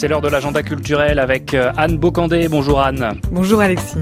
C'est l'heure de l'agenda culturel avec euh, Anne Bocandé. Bonjour Anne. Bonjour Alexis.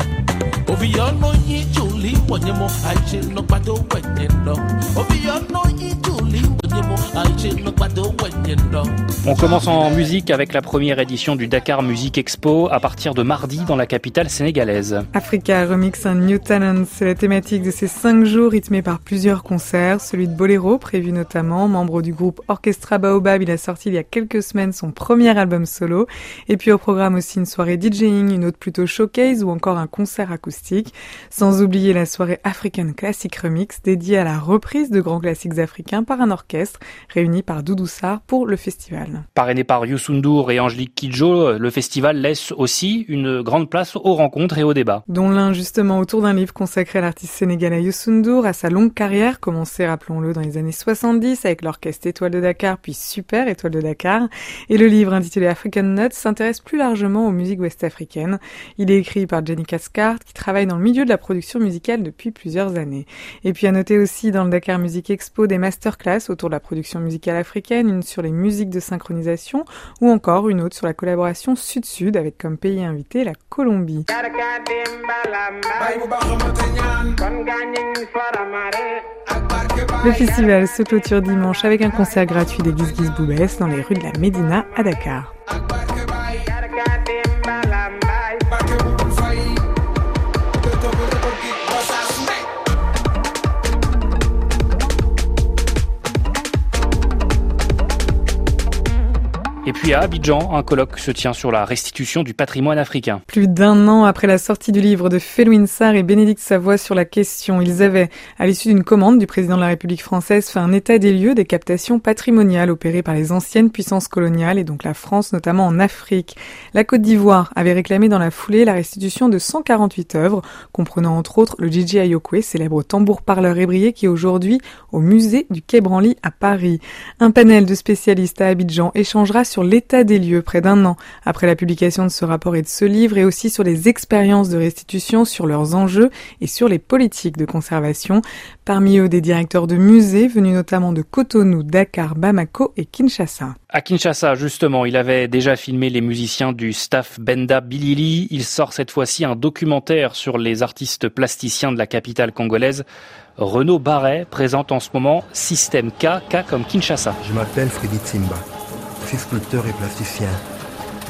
On commence en musique avec la première édition du Dakar Music Expo à partir de mardi dans la capitale sénégalaise. Africa Remix and New Talent, c'est la thématique de ces cinq jours rythmés par plusieurs concerts. Celui de Boléro, prévu notamment, membre du groupe Orchestra Baobab, il a sorti il y a quelques semaines son premier album solo. Et puis au programme aussi une soirée DJing, une autre plutôt showcase ou encore un concert acoustique. Sans oublier la soirée African Classic Remix dédiée à la reprise de grands classiques africains par un orchestre réuni par Doudou Sarr pour le festival. Parrainé par Youssou et Angelique Kidjo, le festival laisse aussi une grande place aux rencontres et aux débats. Dont l'un justement autour d'un livre consacré à l'artiste sénégalais Youssou à sa longue carrière, commencée, rappelons-le, dans les années 70 avec l'orchestre Étoile de Dakar, puis Super Étoile de Dakar. Et le livre intitulé African Nuts s'intéresse plus largement aux musiques ouest-africaines. Il est écrit par Jenny Cascart, qui travaille dans le milieu de la production musicale depuis plusieurs années. Et puis à noter aussi dans le Dakar Music Expo des masterclass autour de la production musicale africaine, une sur les musiques de synchronisation ou encore une autre sur la collaboration sud-sud avec comme pays invité la Colombie. Le festival se clôture dimanche avec un concert gratuit des Giz Boubès dans les rues de la Médina à Dakar. Puis à Abidjan, un colloque se tient sur la restitution du patrimoine africain. Plus d'un an après la sortie du livre de Félouine Sarr et Bénédicte Savoie sur la question, ils avaient, à l'issue d'une commande du président de la République française, fait un état des lieux des captations patrimoniales opérées par les anciennes puissances coloniales et donc la France notamment en Afrique. La Côte d'Ivoire avait réclamé dans la foulée la restitution de 148 œuvres, comprenant entre autres le Gigi Ayokwe, célèbre tambour parleur ébrié qui est aujourd'hui au musée du Quai Branly à Paris. Un panel de spécialistes à Abidjan échangera sur l'état des lieux près d'un an après la publication de ce rapport et de ce livre et aussi sur les expériences de restitution, sur leurs enjeux et sur les politiques de conservation. Parmi eux, des directeurs de musées venus notamment de Cotonou, Dakar, Bamako et Kinshasa. À Kinshasa, justement, il avait déjà filmé les musiciens du staff Benda Bilili. Il sort cette fois-ci un documentaire sur les artistes plasticiens de la capitale congolaise. Renaud Barret présente en ce moment Système K, K comme Kinshasa. Je m'appelle Freddy Timba suis sculpteur et plasticien.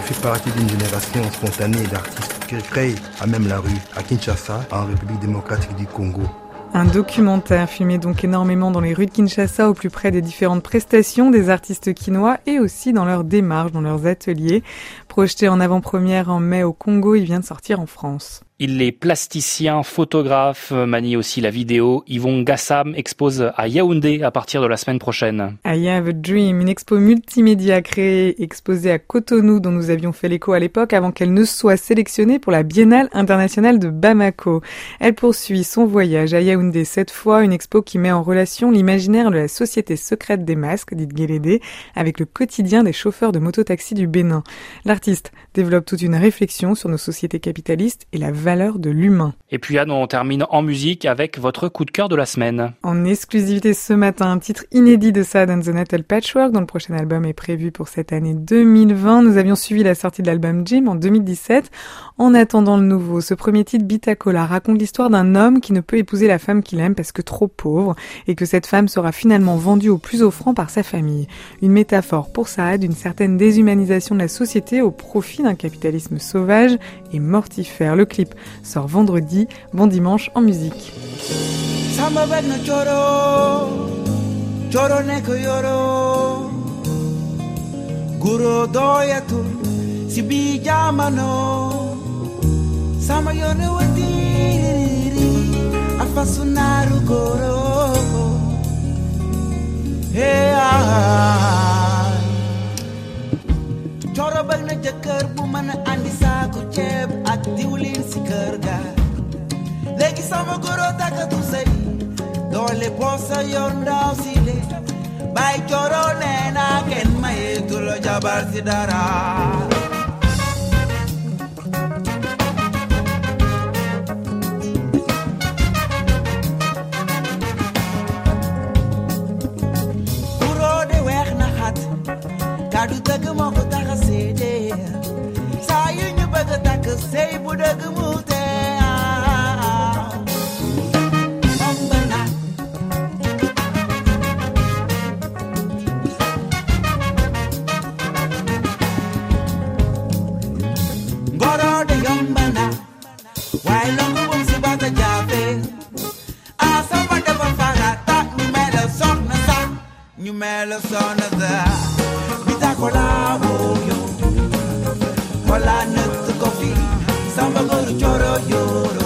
Fais partie d'une génération spontanée d'artistes qui créent à même la rue, à Kinshasa, en République démocratique du Congo. Un documentaire filmé donc énormément dans les rues de Kinshasa au plus près des différentes prestations des artistes quinois et aussi dans leurs démarches, dans leurs ateliers. Projeté en avant-première en mai au Congo, il vient de sortir en France. Il est plasticien, photographe, manie aussi la vidéo. Yvon Gassam expose à Yaoundé à partir de la semaine prochaine. I Have a Dream, une expo multimédia créée, exposée à Cotonou dont nous avions fait l'écho à l'époque avant qu'elle ne soit sélectionnée pour la Biennale internationale de Bamako. Elle poursuit son voyage à Yaoundé cette fois, une expo qui met en relation l'imaginaire de la société secrète des masques, dite Guélédé, avec le quotidien des chauffeurs de mototaxi du Bénin. L'artiste développe toute une réflexion sur nos sociétés capitalistes et la valeur de l'humain. Et puis Anne, on termine en musique avec votre coup de cœur de la semaine. En exclusivité ce matin, un titre inédit de Sad and the Natal Patchwork, dont le prochain album est prévu pour cette année 2020. Nous avions suivi la sortie de l'album Jim en 2017. En attendant le nouveau, ce premier titre, Bitacola, raconte l'histoire d'un homme qui ne peut épouser la femme qu'il aime parce que trop pauvre, et que cette femme sera finalement vendue au plus offrant par sa famille. Une métaphore pour Saad d'une certaine déshumanisation de la société au profit d'un capitalisme sauvage et mortifère. Le clip sort vendredi. Bon dimanche en musique. ah coro bëgg na jëkkër bu mën a andi saaku ceeb ak diwlin si kër ga. Léegi sama goro takkatu sëy doole posa yor ndaw si le bay coro nee naa kenn mayeetu la jabar si dara Asamba de bafara ta numele sorna sa numele sorna za kofi Samba yoro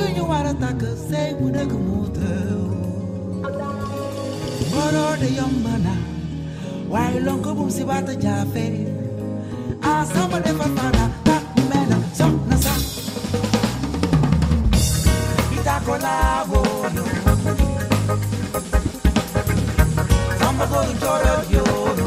Yunyuwara taka say Wudaka Mutu the de Yomana Why Longo Bumsibata Jafe Ah, somebody for Fana, that man, so Nasa Itacolavo Somebody go to Joro Yoro